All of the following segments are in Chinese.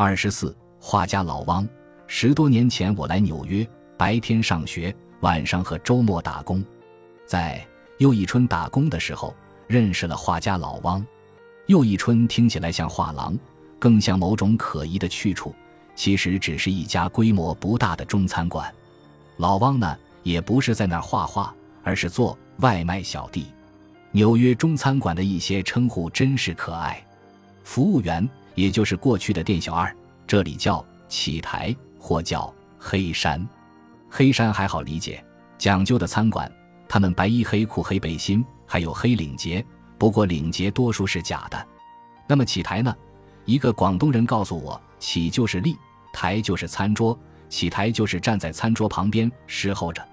二十四，画家老汪。十多年前我来纽约，白天上学，晚上和周末打工。在又一春打工的时候，认识了画家老汪。又一春听起来像画廊，更像某种可疑的去处，其实只是一家规模不大的中餐馆。老汪呢，也不是在那儿画画，而是做外卖小弟。纽约中餐馆的一些称呼真是可爱，服务员也就是过去的店小二，这里叫起台或叫黑山。黑山还好理解，讲究的餐馆，他们白衣黑裤黑背心，还有黑领结。不过领结多数是假的，那么起台呢？一个广东人告诉我，起就是立，台就是餐桌，起台就是站在餐桌旁边侍候着。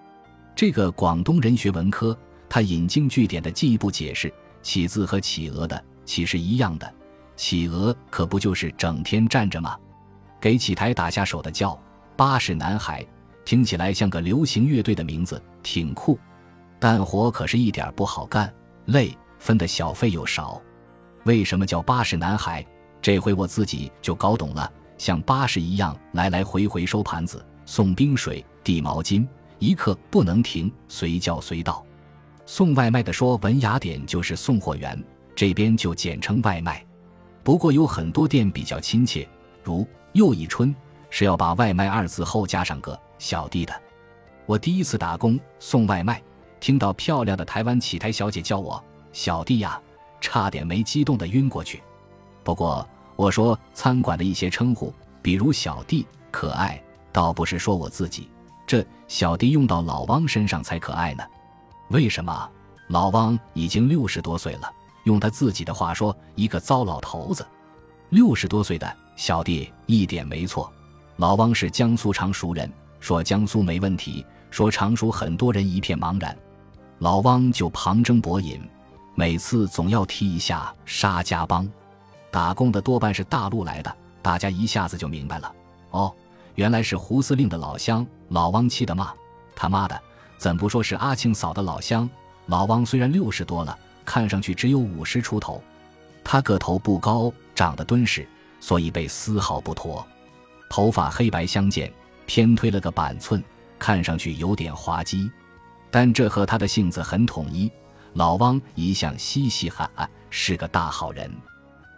这个广东人学文科，他引经据典的进一步解释，起字和企鹅的起是一样的，企鹅可不就是整天站着吗？给起台打下手的叫巴士男孩，听起来像个流行乐队的名字，挺酷，但活可是一点不好干，累。分的小费又少，为什么叫巴士男孩？这回我自己就搞懂了，像巴士一样来来回回收盘子、送冰水、递毛巾，一刻不能停，随叫随到。送外卖的说文雅点就是送货员，这边就简称外卖。不过有很多店比较亲切，如又一春是要把外卖二字后加上个小弟的。我第一次打工送外卖，听到漂亮的台湾乞台小姐叫我。小弟呀，差点没激动的晕过去。不过我说餐馆的一些称呼，比如小弟可爱，倒不是说我自己，这小弟用到老汪身上才可爱呢。为什么？老汪已经六十多岁了，用他自己的话说，一个糟老头子。六十多岁的小弟一点没错。老汪是江苏常熟人，说江苏没问题，说常熟很多人一片茫然。老汪就旁征博引。每次总要提一下沙家浜，打工的多半是大陆来的，大家一下子就明白了。哦，原来是胡司令的老乡。老汪气得骂：“他妈的，怎不说是阿庆嫂的老乡？”老汪虽然六十多了，看上去只有五十出头。他个头不高，长得敦实，所以被丝毫不脱。头发黑白相间，偏推了个板寸，看上去有点滑稽，但这和他的性子很统一。老汪一向嘻嘻哈哈，是个大好人。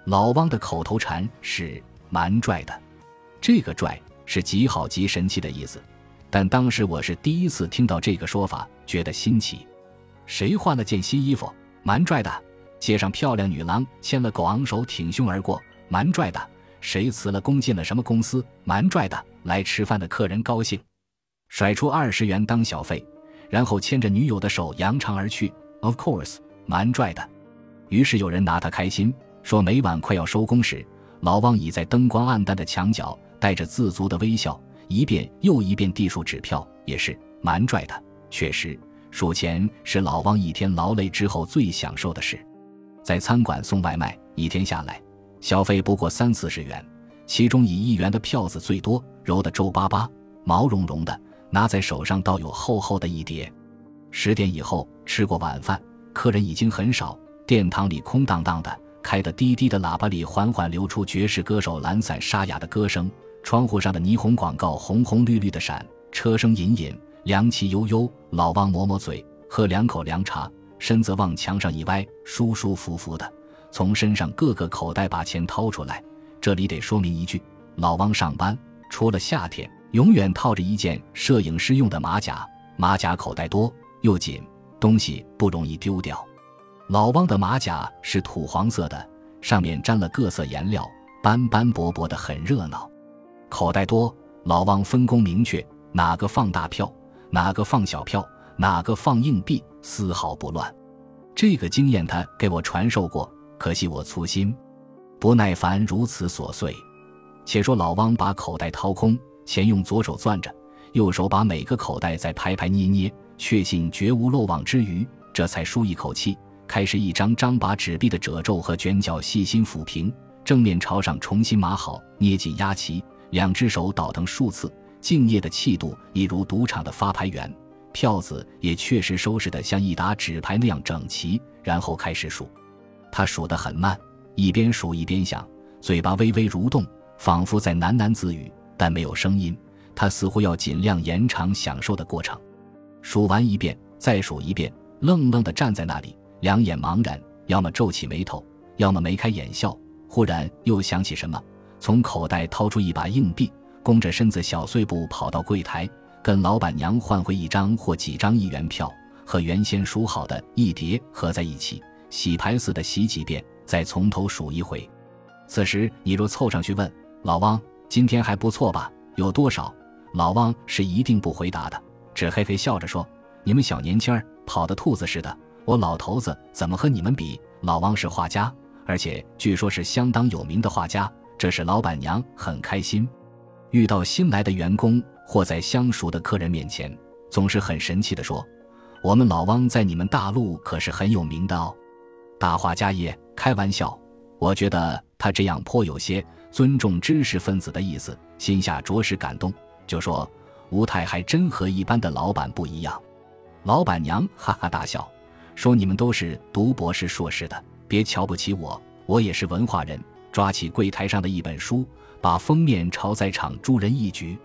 老汪的口头禅是“蛮拽的”，这个“拽”是极好极神奇的意思。但当时我是第一次听到这个说法，觉得新奇。谁换了件新衣服？蛮拽的。街上漂亮女郎牵了狗昂首挺胸而过，蛮拽的。谁辞了工进了什么公司？蛮拽的。来吃饭的客人高兴，甩出二十元当小费，然后牵着女友的手扬长而去。Of course，蛮拽的。于是有人拿他开心，说每晚快要收工时，老汪倚在灯光暗淡的墙角，带着自足的微笑，一遍又一遍递数纸票，也是蛮拽的。确实，数钱是老汪一天劳累之后最享受的事。在餐馆送外卖，一天下来，小费不过三四十元，其中以一元的票子最多，揉得皱巴巴、毛茸茸的，拿在手上倒有厚厚的一叠。十点以后吃过晚饭，客人已经很少，殿堂里空荡荡的。开的滴滴的喇叭里缓缓流出爵士歌手懒散沙哑的歌声，窗户上的霓虹广告红红绿绿的闪，车声隐隐，凉气悠悠。老汪抹抹嘴，喝两口凉茶，身子往墙上一歪，舒舒服服的从身上各个口袋把钱掏出来。这里得说明一句，老汪上班除了夏天，永远套着一件摄影师用的马甲，马甲口袋多。又紧，东西不容易丢掉。老汪的马甲是土黄色的，上面沾了各色颜料，斑斑驳驳的，很热闹。口袋多，老汪分工明确，哪个放大票，哪个放小票，哪个放硬币，丝毫不乱。这个经验他给我传授过，可惜我粗心，不耐烦如此琐碎。且说老汪把口袋掏空，钱用左手攥着，右手把每个口袋再拍拍捏捏。确信绝无漏网之鱼，这才舒一口气，开始一张张把纸币的褶皱和卷角细心抚平，正面朝上重新码好，捏紧压齐，两只手倒腾数次，敬业的气度一如赌场的发牌员，票子也确实收拾得像一沓纸牌那样整齐，然后开始数。他数得很慢，一边数一边想，嘴巴微微蠕动，仿佛在喃喃自语，但没有声音。他似乎要尽量延长享受的过程。数完一遍，再数一遍，愣愣地站在那里，两眼茫然，要么皱起眉头，要么眉开眼笑。忽然又想起什么，从口袋掏出一把硬币，弓着身子小碎步跑到柜台，跟老板娘换回一张或几张一元票，和原先数好的一叠合在一起，洗牌似的洗几遍，再从头数一回。此时你若凑上去问老汪：“今天还不错吧？有多少？”老汪是一定不回答的。只嘿嘿笑着说：“你们小年轻儿跑的兔子似的，我老头子怎么和你们比？”老汪是画家，而且据说是相当有名的画家，这使老板娘很开心。遇到新来的员工或在相熟的客人面前，总是很神气地说：“我们老汪在你们大陆可是很有名的哦。”大画家也开玩笑，我觉得他这样颇有些尊重知识分子的意思，心下着实感动，就说。吴太还真和一般的老板不一样，老板娘哈哈大笑，说：“你们都是读博士、硕士的，别瞧不起我，我也是文化人。”抓起柜台上的一本书，把封面朝在场诸人一举，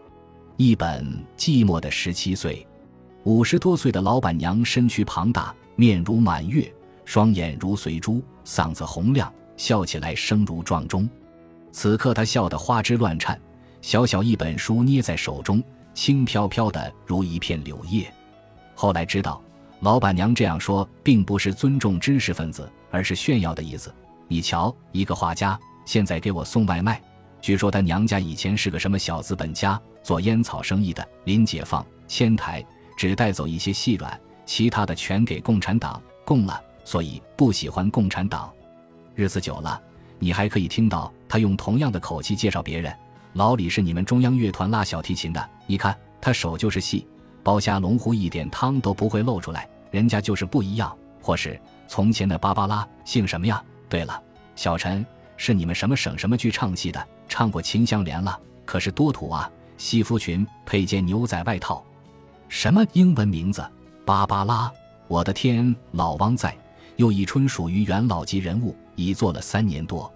一本《寂寞的十七岁》。五十多岁的老板娘身躯庞大，面如满月，双眼如随珠，嗓子洪亮，笑起来声如撞钟。此刻她笑得花枝乱颤，小小一本书捏在手中。轻飘飘的如一片柳叶。后来知道，老板娘这样说并不是尊重知识分子，而是炫耀的意思。你瞧，一个画家现在给我送外卖。据说他娘家以前是个什么小资本家，做烟草生意的。临解放迁台，只带走一些细软，其他的全给共产党供了。所以不喜欢共产党。日子久了，你还可以听到他用同样的口气介绍别人。老李是你们中央乐团拉小提琴的，你看他手就是细，包虾龙湖一点汤都不会漏出来，人家就是不一样。或是从前的芭芭拉姓什么呀？对了，小陈是你们什么省什么剧唱戏的，唱过《秦香莲》了，可是多土啊！西服裙配件牛仔外套，什么英文名字？芭芭拉！我的天，老汪在，又一春属于元老级人物，已做了三年多，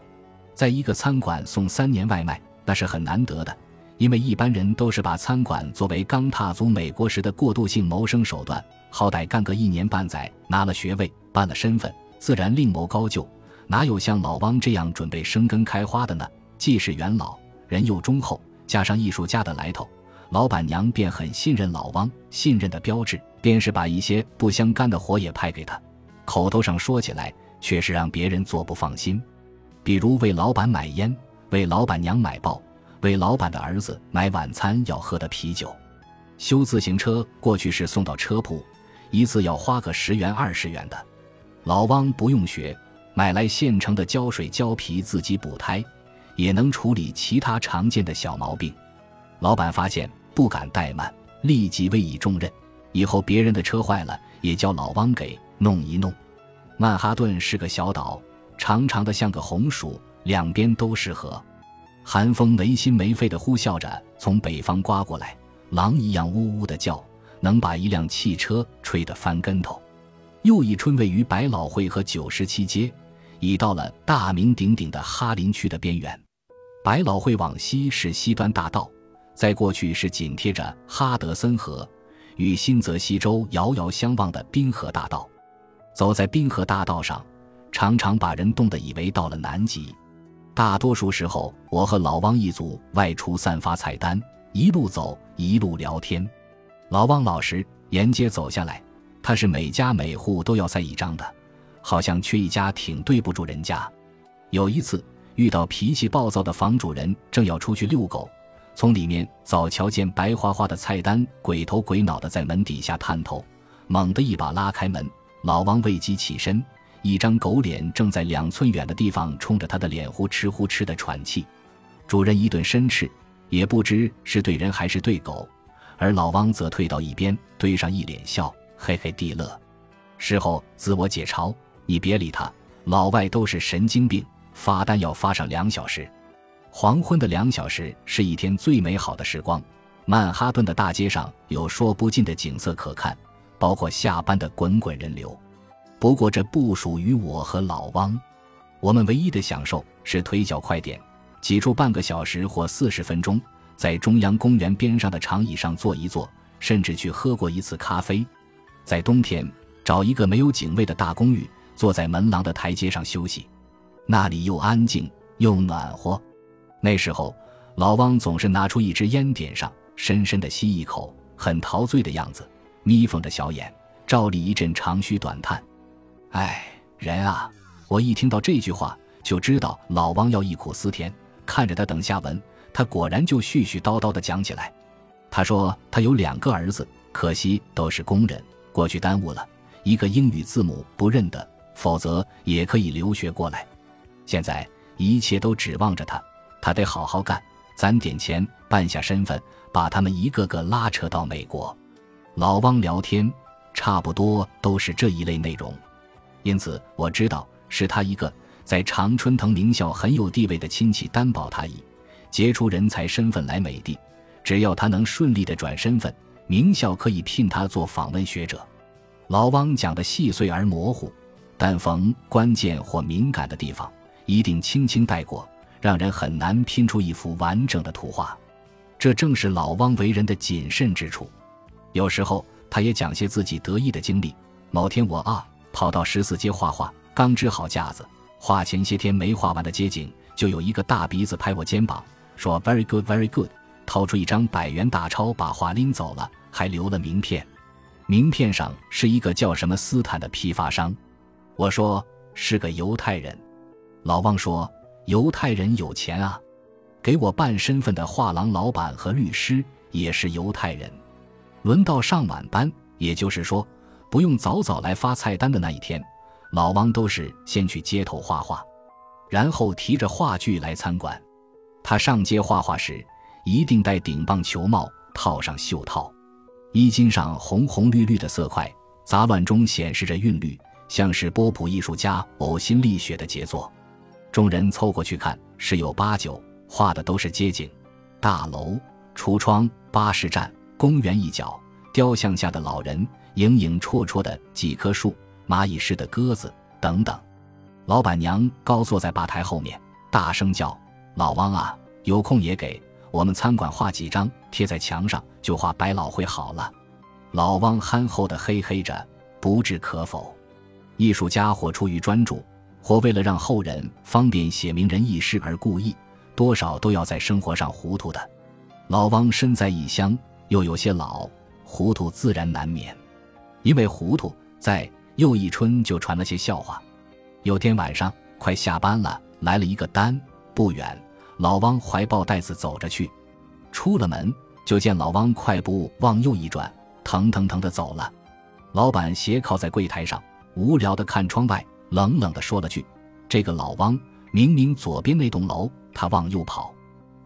在一个餐馆送三年外卖。那是很难得的，因为一般人都是把餐馆作为刚踏足美国时的过渡性谋生手段，好歹干个一年半载，拿了学位，办了身份，自然另谋高就。哪有像老汪这样准备生根开花的呢？既是元老，人又忠厚，加上艺术家的来头，老板娘便很信任老汪。信任的标志，便是把一些不相干的活也派给他，口头上说起来，却是让别人做不放心，比如为老板买烟。为老板娘买报，为老板的儿子买晚餐要喝的啤酒，修自行车过去是送到车铺，一次要花个十元二十元的。老汪不用学，买来现成的胶水胶皮自己补胎，也能处理其他常见的小毛病。老板发现不敢怠慢，立即委以重任，以后别人的车坏了也叫老汪给弄一弄。曼哈顿是个小岛，长长的像个红薯。两边都是河，寒风没心没肺地呼啸着从北方刮过来，狼一样呜呜地叫，能把一辆汽车吹得翻跟头。又一春位于百老汇和九十七街，已到了大名鼎鼎的哈林区的边缘。百老汇往西是西端大道，在过去是紧贴着哈德森河与新泽西州遥遥相望的滨河大道。走在滨河大道上，常常把人冻得以为到了南极。大多数时候，我和老汪一组外出散发菜单，一路走一路聊天。老汪老实，沿街走下来，他是每家每户都要塞一张的，好像缺一家挺对不住人家。有一次遇到脾气暴躁的房主人，正要出去遛狗，从里面早瞧见白花花的菜单，鬼头鬼脑的在门底下探头，猛地一把拉开门，老汪未及起身。一张狗脸正在两寸远的地方冲着他的脸呼哧呼哧的喘气，主人一顿申斥，也不知是对人还是对狗，而老汪则退到一边，堆上一脸笑，嘿嘿地乐。事后自我解嘲：“你别理他，老外都是神经病。”发单要发上两小时，黄昏的两小时是一天最美好的时光。曼哈顿的大街上有说不尽的景色可看，包括下班的滚滚人流。不过这不属于我和老汪，我们唯一的享受是腿脚快点，挤出半个小时或四十分钟，在中央公园边上的长椅上坐一坐，甚至去喝过一次咖啡。在冬天，找一个没有警卫的大公寓，坐在门廊的台阶上休息，那里又安静又暖和。那时候，老汪总是拿出一支烟，点上，深深的吸一口，很陶醉的样子，眯缝着小眼，照例一阵长吁短叹。哎，人啊！我一听到这句话，就知道老汪要忆苦思甜。看着他等下文，他果然就絮絮叨叨地讲起来。他说他有两个儿子，可惜都是工人，过去耽误了。一个英语字母不认得，否则也可以留学过来。现在一切都指望着他，他得好好干，攒点钱，办下身份，把他们一个个拉扯到美国。老汪聊天，差不多都是这一类内容，因此我知道。是他一个在常春藤名校很有地位的亲戚担保他以杰出人才身份来美帝，只要他能顺利的转身份，名校可以聘他做访问学者。老汪讲的细碎而模糊，但逢关键或敏感的地方，一定轻轻带过，让人很难拼出一幅完整的图画。这正是老汪为人的谨慎之处。有时候他也讲些自己得意的经历。某天我啊跑到十四街画画。刚支好架子，画前些天没画完的街景，就有一个大鼻子拍我肩膀，说 “Very good, very good”，掏出一张百元大钞，把画拎走了，还留了名片。名片上是一个叫什么斯坦的批发商。我说是个犹太人。老汪说犹太人有钱啊，给我办身份的画廊老板和律师也是犹太人。轮到上晚班，也就是说不用早早来发菜单的那一天。老汪都是先去街头画画，然后提着画具来餐馆。他上街画画时，一定戴顶棒球帽，套上袖套，衣襟上红红绿绿的色块，杂乱中显示着韵律，像是波普艺术家呕心沥血的杰作。众人凑过去看，十有八九画的都是街景、大楼、橱窗、巴士站、公园一角、雕像下的老人、影影绰绰的几棵树。蚂蚁似的鸽子等等，老板娘高坐在吧台后面，大声叫：“老汪啊，有空也给我们餐馆画几张，贴在墙上，就画百老汇好了。”老汪憨厚的嘿嘿着，不置可否。艺术家或出于专注，或为了让后人方便写名人轶事而故意，多少都要在生活上糊涂的。老汪身在异乡，又有些老，糊涂自然难免。因为糊涂，在。又一春就传了些笑话。有天晚上快下班了，来了一个单，不远。老汪怀抱袋子走着去，出了门就见老汪快步往右一转，腾腾腾的走了。老板斜靠在柜台上，无聊的看窗外，冷冷的说了句：“这个老汪明明左边那栋楼，他往右跑。”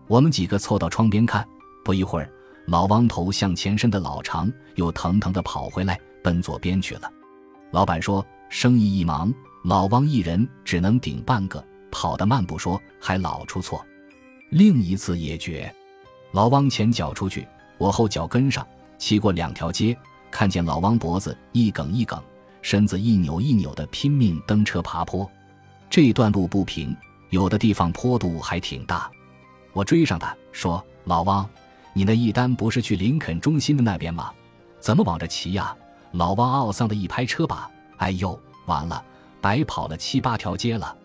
我们几个凑到窗边看，不一会儿，老汪头向前伸的老长，又腾腾的跑回来，奔左边去了。老板说：“生意一忙，老汪一人只能顶半个，跑得慢不说，还老出错。另一次也绝，老汪前脚出去，我后脚跟上，骑过两条街，看见老汪脖子一梗一梗，身子一扭一扭的拼命蹬车爬坡。这段路不平，有的地方坡度还挺大。我追上他，说：‘老汪，你那一单不是去林肯中心的那边吗？怎么往这骑呀？’”老汪懊丧的一拍车把，哎呦，完了，白跑了七八条街了。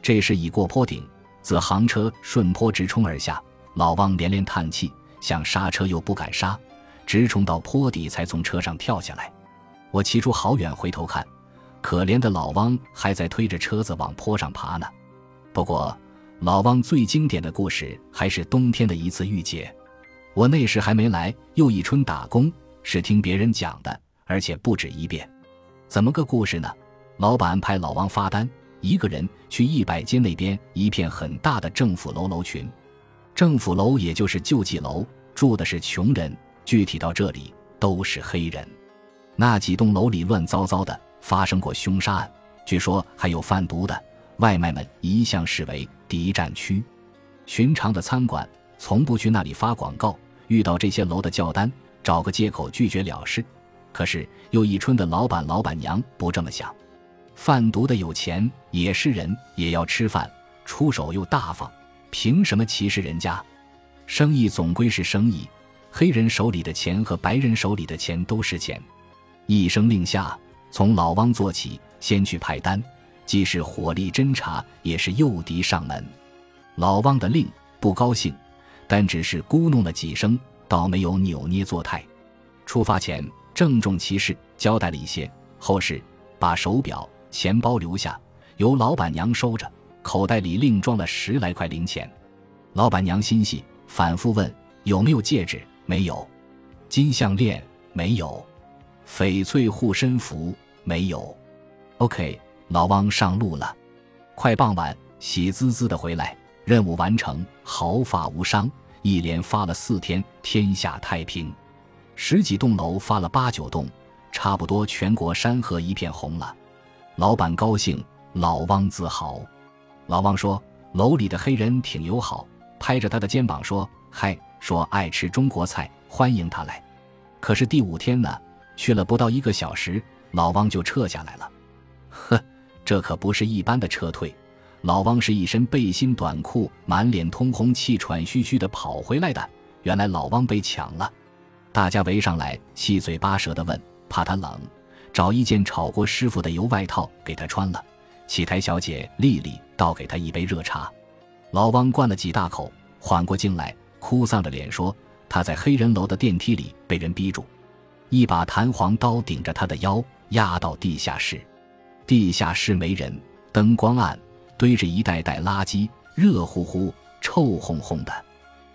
这时已过坡顶，自行车顺坡直冲而下。老汪连连叹气，想刹车又不敢刹，直冲到坡底才从车上跳下来。我骑出好远，回头看，可怜的老汪还在推着车子往坡上爬呢。不过，老汪最经典的故事还是冬天的一次遇劫。我那时还没来又一春打工，是听别人讲的。而且不止一遍，怎么个故事呢？老板派老王发单，一个人去一百街那边一片很大的政府楼楼群，政府楼也就是救济楼，住的是穷人。具体到这里，都是黑人。那几栋楼里乱糟糟的，发生过凶杀案，据说还有贩毒的。外卖们一向视为敌占区，寻常的餐馆从不去那里发广告。遇到这些楼的叫单，找个借口拒绝了事。可是又一春的老板老板娘不这么想，贩毒的有钱也是人，也要吃饭，出手又大方，凭什么歧视人家？生意总归是生意，黑人手里的钱和白人手里的钱都是钱。一声令下，从老汪做起，先去派单，既是火力侦查，也是诱敌上门。老汪的令不高兴，但只是咕哝了几声，倒没有扭捏作态。出发前郑重其事交代了一些后事，把手表、钱包留下，由老板娘收着，口袋里另装了十来块零钱。老板娘心细，反复问有没有戒指，没有；金项链没有；翡翠护身符没有。OK，老汪上路了。快傍晚，喜滋滋的回来，任务完成，毫发无伤，一连发了四天，天下太平。十几栋楼发了八九栋，差不多全国山河一片红了。老板高兴，老汪自豪。老汪说：“楼里的黑人挺友好，拍着他的肩膀说：‘嗨，说爱吃中国菜，欢迎他来。’可是第五天呢，去了不到一个小时，老汪就撤下来了。呵，这可不是一般的撤退。老汪是一身背心短裤，满脸通红，气喘吁吁地跑回来的。原来老汪被抢了。”大家围上来，七嘴八舌地问，怕他冷，找一件炒锅师傅的油外套给他穿了。喜台小姐丽丽倒给他一杯热茶，老汪灌了几大口，缓过劲来，哭丧着脸说：“他在黑人楼的电梯里被人逼住，一把弹簧刀顶着他的腰，压到地下室。地下室没人，灯光暗，堆着一袋袋垃圾，热乎乎、臭烘烘的。”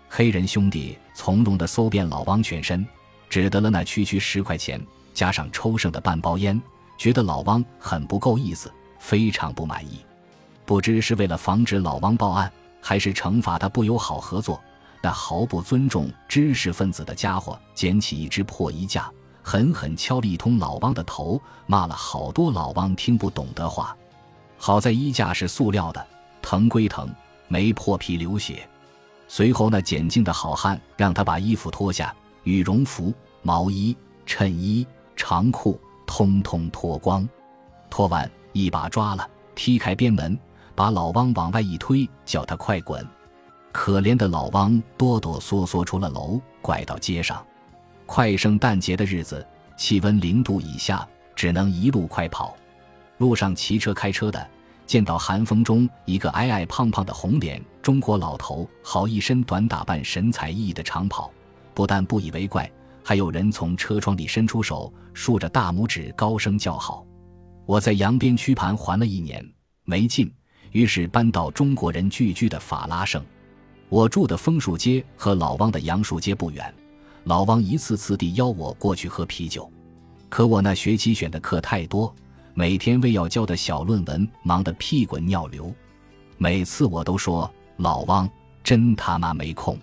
黑人兄弟从容地搜遍老汪全身，只得了那区区十块钱，加上抽剩的半包烟，觉得老汪很不够意思，非常不满意。不知是为了防止老汪报案，还是惩罚他不友好合作，那毫不尊重知识分子的家伙捡起一只破衣架，狠狠敲了一通老汪的头，骂了好多老汪听不懂的话。好在衣架是塑料的，疼归疼，没破皮流血。随后，那捡净的好汉让他把衣服脱下，羽绒服、毛衣、衬衣、长裤通通脱光。脱完，一把抓了，踢开边门，把老汪往外一推，叫他快滚。可怜的老汪哆哆嗦嗦出了楼，拐到街上。快圣诞节的日子，气温零度以下，只能一路快跑。路上骑车、开车的。见到寒风中一个矮矮胖胖的红脸中国老头，好一身短打扮，神采奕奕的长跑，不但不以为怪，还有人从车窗里伸出手，竖着大拇指，高声叫好。我在扬边曲盘还了一年没劲，于是搬到中国人聚居的法拉盛。我住的枫树街和老汪的杨树街不远，老汪一次次地邀我过去喝啤酒，可我那学期选的课太多。每天为要交的小论文忙得屁滚尿流，每次我都说老汪真他妈没空，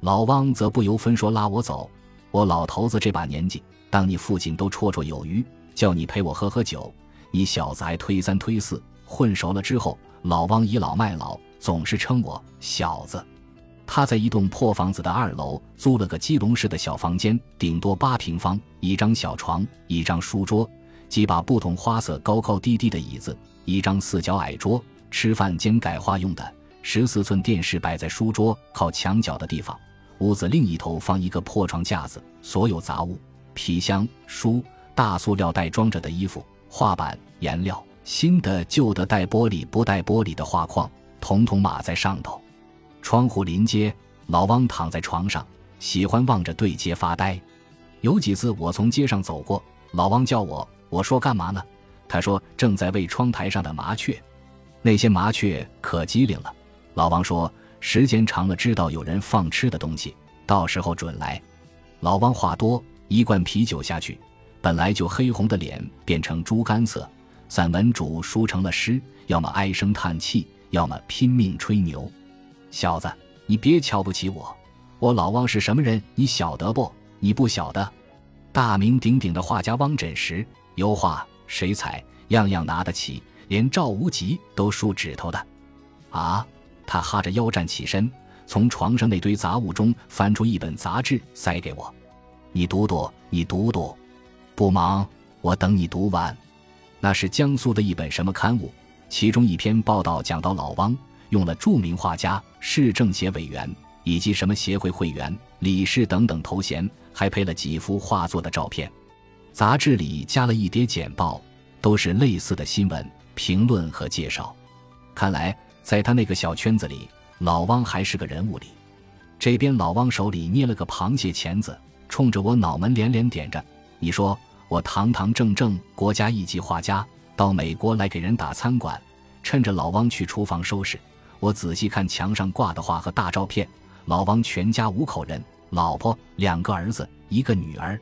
老汪则不由分说拉我走。我老头子这把年纪，当你父亲都绰绰有余，叫你陪我喝喝酒，你小子还推三推四。混熟了之后，老汪倚老卖老，总是称我小子。他在一栋破房子的二楼租了个鸡笼式的小房间，顶多八平方，一张小床，一张书桌。几把不同花色、高高低低的椅子，一张四角矮桌，吃饭兼改花用的十四寸电视摆在书桌靠墙角的地方。屋子另一头放一个破床架子，所有杂物、皮箱、书、大塑料袋装着的衣服、画板、颜料，新的、旧的、带玻璃、不带玻璃的画框，统统码在上头。窗户临街，老汪躺在床上，喜欢望着对街发呆。有几次我从街上走过，老汪叫我。我说干嘛呢？他说正在喂窗台上的麻雀，那些麻雀可机灵了。老王说时间长了知道有人放吃的东西，到时候准来。老王话多，一罐啤酒下去，本来就黑红的脸变成猪肝色。散文主输成了诗，要么唉声叹气，要么拼命吹牛。小子，你别瞧不起我，我老汪是什么人，你晓得不？你不晓得，大名鼎鼎的画家汪枕石。油画、水彩，样样拿得起，连赵无极都竖指头的。啊！他哈着腰站起身，从床上那堆杂物中翻出一本杂志，塞给我：“你读读，你读读。”不忙，我等你读完。那是江苏的一本什么刊物？其中一篇报道讲到老汪用了著名画家、市政协委员以及什么协会会员、理事等等头衔，还配了几幅画作的照片。杂志里加了一叠简报，都是类似的新闻评论和介绍。看来，在他那个小圈子里，老汪还是个人物里。这边老汪手里捏了个螃蟹钳子，冲着我脑门连连点着：“你说我堂堂正正国家一级画家，到美国来给人打餐馆，趁着老汪去厨房收拾，我仔细看墙上挂的画和大照片。老王全家五口人，老婆两个儿子一个女儿，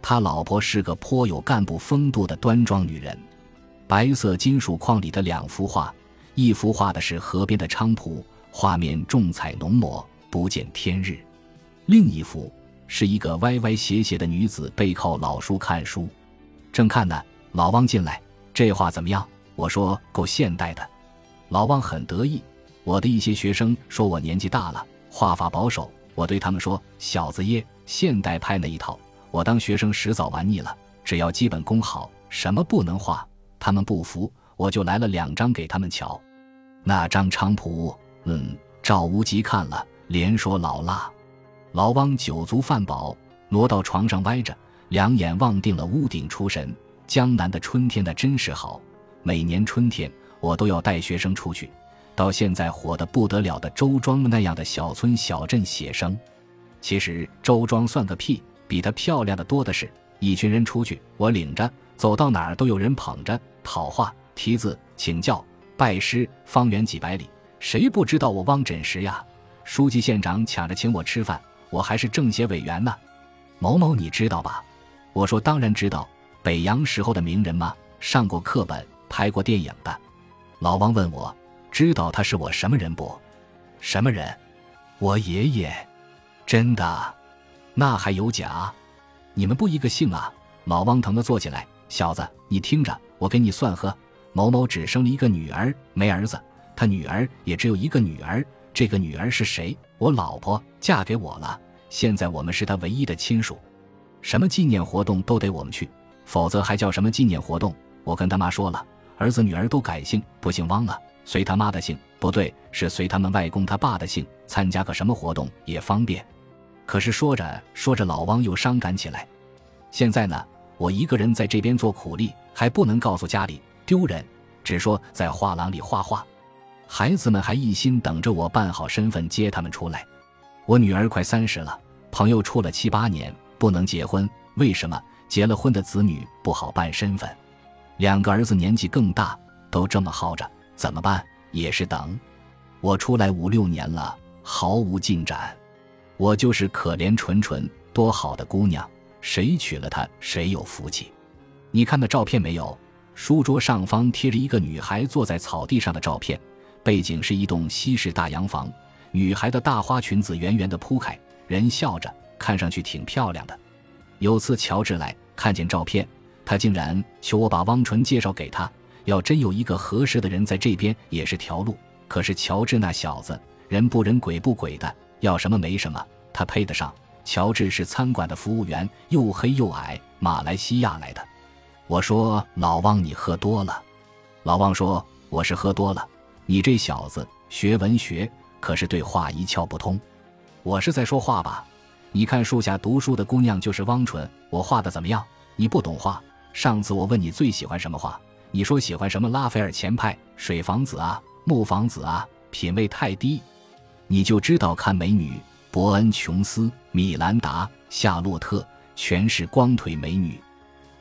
他老婆是个颇有干部风度的端庄女人。白色金属框里的两幅画，一幅画的是河边的菖蒲，画面重彩浓墨。”不见天日。另一幅是一个歪歪斜斜的女子背靠老树看书，正看呢，老汪进来，这画怎么样？我说够现代的。老汪很得意。我的一些学生说我年纪大了，画法保守。我对他们说：“小子耶，现代派那一套，我当学生时早玩腻了。只要基本功好，什么不能画？他们不服，我就来了两张给他们瞧。那张菖蒲，嗯，赵无极看了。”连说老辣，老汪酒足饭饱，挪到床上歪着，两眼望定了屋顶，出神。江南的春天的真是好，每年春天我都要带学生出去，到现在火得不得了的周庄那样的小村小镇写生。其实周庄算个屁，比它漂亮的多的是。一群人出去，我领着，走到哪儿都有人捧着讨话、题字、请教、拜师，方圆几百里，谁不知道我汪枕石呀？书记、县长抢着请我吃饭，我还是政协委员呢。某某，你知道吧？我说当然知道，北洋时候的名人嘛？上过课本，拍过电影的。老王问我，知道他是我什么人不？什么人？我爷爷。真的？那还有假？你们不一个姓啊？老汪疼的坐起来，小子，你听着，我给你算和。某某只生了一个女儿，没儿子，他女儿也只有一个女儿。这个女儿是谁？我老婆嫁给我了，现在我们是他唯一的亲属。什么纪念活动都得我们去，否则还叫什么纪念活动？我跟他妈说了，儿子女儿都改姓，不姓汪了，随他妈的姓。不对，是随他们外公他爸的姓。参加个什么活动也方便。可是说着说着，老汪又伤感起来。现在呢，我一个人在这边做苦力，还不能告诉家里，丢人。只说在画廊里画画。孩子们还一心等着我办好身份接他们出来。我女儿快三十了，朋友处了七八年不能结婚，为什么？结了婚的子女不好办身份。两个儿子年纪更大，都这么耗着，怎么办？也是等。我出来五六年了，毫无进展。我就是可怜纯纯，多好的姑娘，谁娶了她谁有福气。你看那照片没有？书桌上方贴着一个女孩坐在草地上的照片。背景是一栋西式大洋房，女孩的大花裙子圆圆的铺开，人笑着，看上去挺漂亮的。有次乔治来看见照片，他竟然求我把汪纯介绍给他。要真有一个合适的人在这边，也是条路。可是乔治那小子，人不人鬼不鬼的，要什么没什么，他配得上？乔治是餐馆的服务员，又黑又矮，马来西亚来的。我说老汪，你喝多了。老汪说我是喝多了。你这小子学文学，可是对话一窍不通。我是在说话吧？你看树下读书的姑娘就是汪纯，我画的怎么样？你不懂画。上次我问你最喜欢什么画，你说喜欢什么拉斐尔前派、水房子啊、木房子啊，品味太低。你就知道看美女，伯恩琼斯、米兰达、夏洛特，全是光腿美女。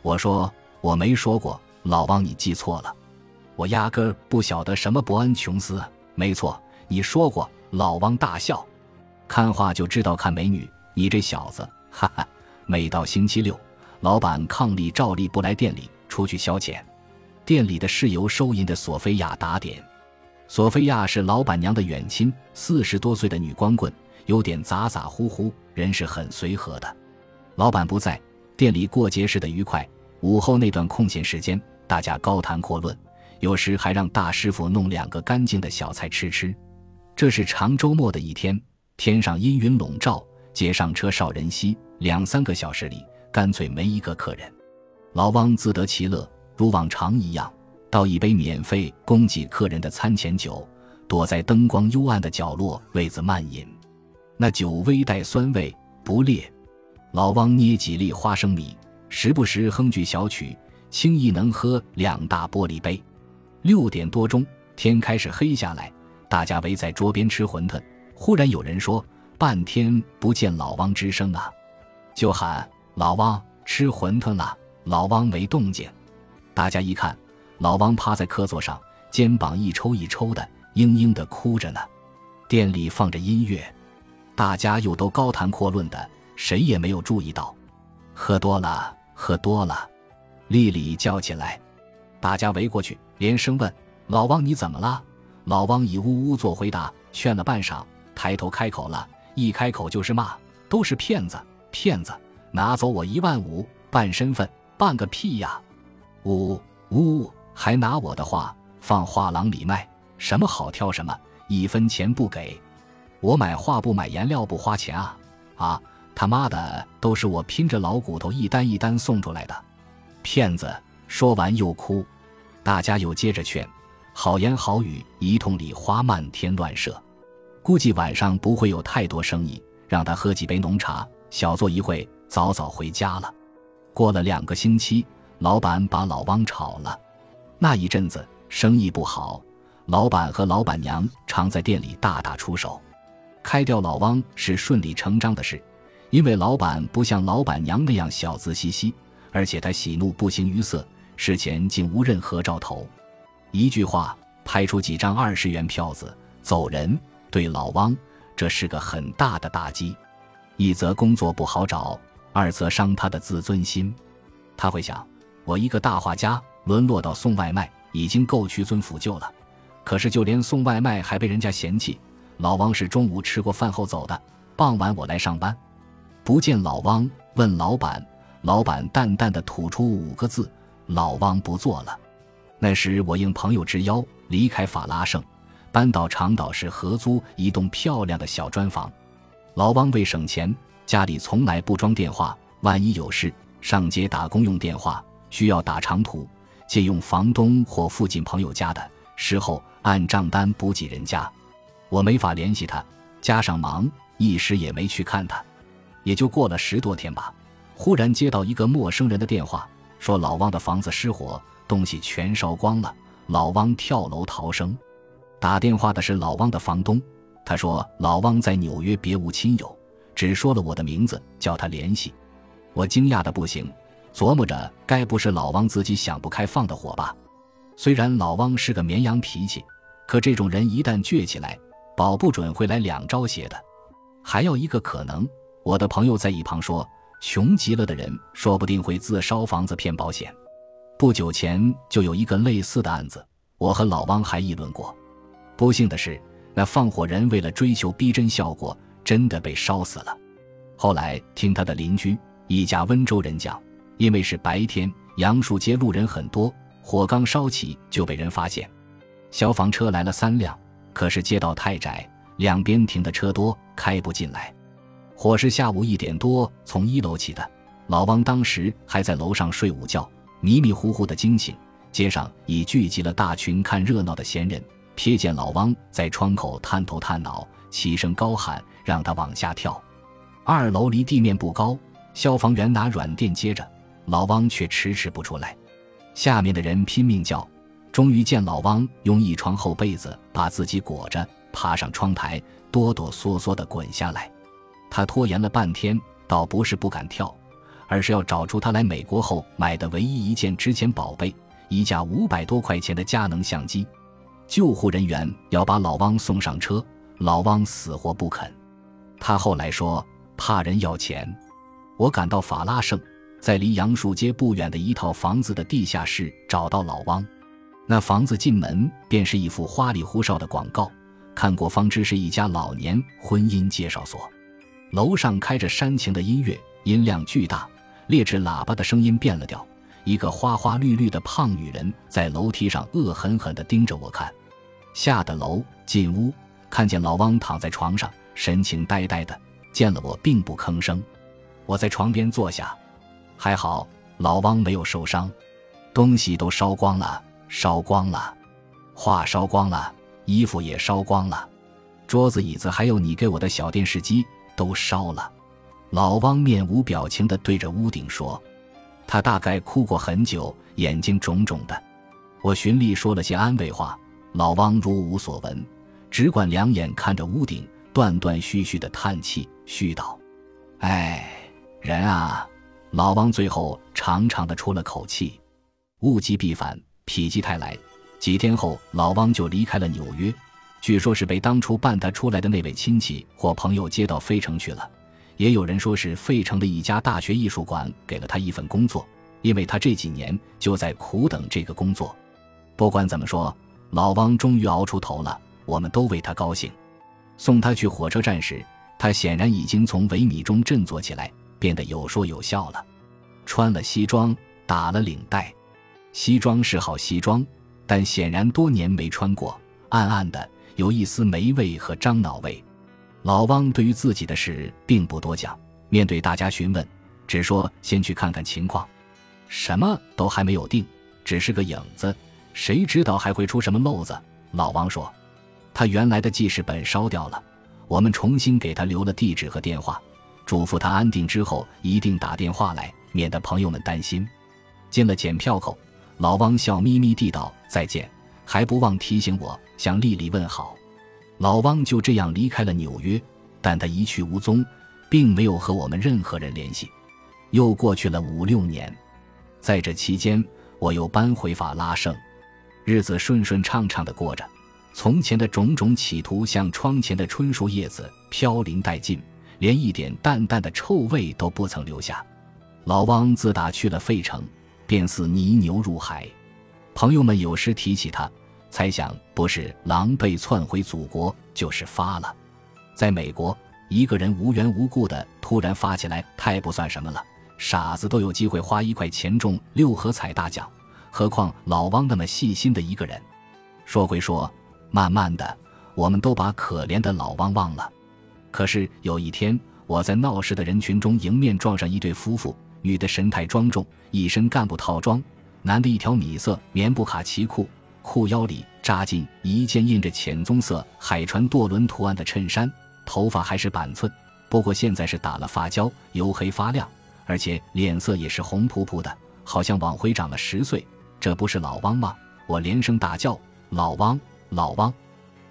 我说我没说过，老汪你记错了。我压根儿不晓得什么伯恩琼斯。没错，你说过。老汪大笑，看画就知道看美女。你这小子，哈哈！每到星期六，老板抗力照例不来店里，出去消遣。店里的是由收银的索菲亚打点。索菲亚是老板娘的远亲，四十多岁的女光棍，有点咋咋呼呼，人是很随和的。老板不在，店里过节似的愉快。午后那段空闲时间，大家高谈阔论。有时还让大师傅弄两个干净的小菜吃吃。这是长周末的一天，天上阴云笼罩，街上车少人稀，两三个小时里干脆没一个客人。老汪自得其乐，如往常一样倒一杯免费供给客人的餐前酒，躲在灯光幽暗的角落为子慢饮。那酒微带酸味，不烈。老汪捏几粒花生米，时不时哼句小曲，轻易能喝两大玻璃杯。六点多钟，天开始黑下来，大家围在桌边吃馄饨。忽然有人说：“半天不见老汪之声啊！”就喊：“老汪吃馄饨了。”老汪没动静。大家一看，老王趴在客座上，肩膀一抽一抽的，嘤嘤的哭着呢。店里放着音乐，大家又都高谈阔论的。谁也没有注意到，喝多了，喝多了，丽丽叫起来，大家围过去，连声问：“老王你怎么了？”老王以呜呜做回答，劝了半晌，抬头开口了，一开口就是骂：“都是骗子，骗子！拿走我一万五，办身份，办个屁呀！呜呜，还拿我的画放画廊里卖，什么好挑什么，一分钱不给，我买画不买颜料不花钱啊啊！”他妈的，都是我拼着老骨头一单一单送出来的，骗子！说完又哭，大家又接着劝，好言好语一通里花漫天乱射，估计晚上不会有太多生意，让他喝几杯浓茶，小坐一会，早早回家了。过了两个星期，老板把老汪炒了，那一阵子生意不好，老板和老板娘常在店里大打出手，开掉老汪是顺理成章的事。因为老板不像老板娘那样小资兮兮，而且他喜怒不形于色，事前竟无任何兆头。一句话，拍出几张二十元票子走人，对老汪这是个很大的打击。一则工作不好找，二则伤他的自尊心。他会想：我一个大画家，沦落到送外卖，已经够屈尊俯就了。可是就连送外卖还被人家嫌弃。老汪是中午吃过饭后走的，傍晚我来上班。不见老汪，问老板，老板淡淡的吐出五个字：“老汪不做了。”那时我应朋友之邀离开法拉盛，搬到长岛市合租一栋漂亮的小砖房。老汪为省钱，家里从来不装电话，万一有事上街打工用电话，需要打长途，借用房东或附近朋友家的，事后按账单补给人家。我没法联系他，加上忙，一时也没去看他。也就过了十多天吧，忽然接到一个陌生人的电话，说老汪的房子失火，东西全烧光了，老汪跳楼逃生。打电话的是老汪的房东，他说老汪在纽约别无亲友，只说了我的名字，叫他联系。我惊讶的不行，琢磨着该不是老汪自己想不开放的火吧？虽然老汪是个绵羊脾气，可这种人一旦倔起来，保不准会来两招邪的。还有一个可能。我的朋友在一旁说：“穷极了的人，说不定会自烧房子骗保险。”不久前就有一个类似的案子，我和老汪还议论过。不幸的是，那放火人为了追求逼真效果，真的被烧死了。后来听他的邻居一家温州人讲，因为是白天，杨树街路人很多，火刚烧起就被人发现，消防车来了三辆，可是街道太窄，两边停的车多，开不进来。火是下午一点多从一楼起的，老汪当时还在楼上睡午觉，迷迷糊糊的惊醒，街上已聚集了大群看热闹的闲人。瞥见老汪在窗口探头探脑，齐声高喊让他往下跳。二楼离地面不高，消防员拿软垫接着，老汪却迟迟不出来。下面的人拼命叫，终于见老汪用一床厚被子把自己裹着，爬上窗台，哆哆嗦嗦地滚下来。他拖延了半天，倒不是不敢跳，而是要找出他来美国后买的唯一一件值钱宝贝——一架五百多块钱的佳能相机。救护人员要把老汪送上车，老汪死活不肯。他后来说怕人要钱。我赶到法拉盛，在离杨树街不远的一套房子的地下室找到老汪。那房子进门便是一幅花里胡哨的广告，看过方知是一家老年婚姻介绍所。楼上开着煽情的音乐，音量巨大，劣质喇叭的声音变了调。一个花花绿绿的胖女人在楼梯上恶狠狠地盯着我看。下的楼进屋，看见老汪躺在床上，神情呆呆的。见了我，并不吭声。我在床边坐下，还好老汪没有受伤。东西都烧光了，烧光了，画烧光了，衣服也烧光了，桌子椅子还有你给我的小电视机都烧了。老汪面无表情地对着屋顶说：“他大概哭过很久，眼睛肿肿的。”我循例说了些安慰话，老汪如无所闻，只管两眼看着屋顶，断断续续的叹气，絮道：“哎，人啊！”老汪最后长长的出了口气。物极必反，否极泰来。几天后，老汪就离开了纽约，据说是被当初办他出来的那位亲戚或朋友接到费城去了，也有人说是费城的一家大学艺术馆给了他一份工作，因为他这几年就在苦等这个工作。不管怎么说，老汪终于熬出头了，我们都为他高兴。送他去火车站时，他显然已经从萎靡中振作起来，变得有说有笑了。穿了西装，打了领带，西装是好西装，但显然多年没穿过，暗暗的有一丝霉味和樟脑味。老汪对于自己的事并不多讲，面对大家询问，只说先去看看情况，什么都还没有定，只是个影子。谁知道还会出什么漏子？老王说，他原来的记事本烧掉了，我们重新给他留了地址和电话，嘱咐他安定之后一定打电话来，免得朋友们担心。进了检票口，老汪笑眯眯地道再见，还不忘提醒我向丽丽问好。老汪就这样离开了纽约，但他一去无踪，并没有和我们任何人联系。又过去了五六年，在这期间，我又搬回法拉盛。日子顺顺畅畅的过着，从前的种种企图像窗前的春树叶子飘零殆尽，连一点淡淡的臭味都不曾留下。老汪自打去了费城，便似泥牛入海。朋友们有时提起他，猜想不是狼狈窜回祖国，就是发了。在美国，一个人无缘无故的突然发起来，太不算什么了，傻子都有机会花一块钱中六合彩大奖。何况老汪那么细心的一个人，说归说，慢慢的，我们都把可怜的老汪忘了。可是有一天，我在闹市的人群中迎面撞上一对夫妇，女的神态庄重，一身干部套装；男的一条米色棉布卡其裤，裤腰里扎进一件印着浅棕色海船舵轮图案的衬衫，头发还是板寸，不过现在是打了发胶，黝黑发亮，而且脸色也是红扑扑的，好像往回长了十岁。这不是老汪吗？我连声大叫：“老汪，老汪！”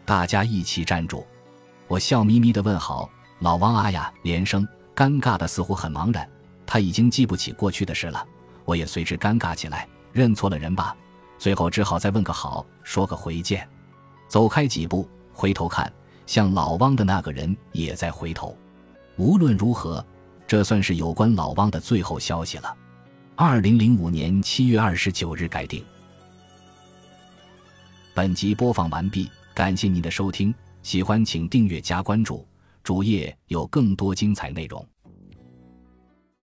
大家一起站住。我笑眯眯地问好：“老汪啊呀！”连声，尴尬的似乎很茫然。他已经记不起过去的事了，我也随之尴尬起来。认错了人吧？最后只好再问个好，说个回见。走开几步，回头看，像老汪的那个人也在回头。无论如何，这算是有关老汪的最后消息了。二零零五年七月二十九日改定。本集播放完毕，感谢您的收听，喜欢请订阅加关注，主页有更多精彩内容。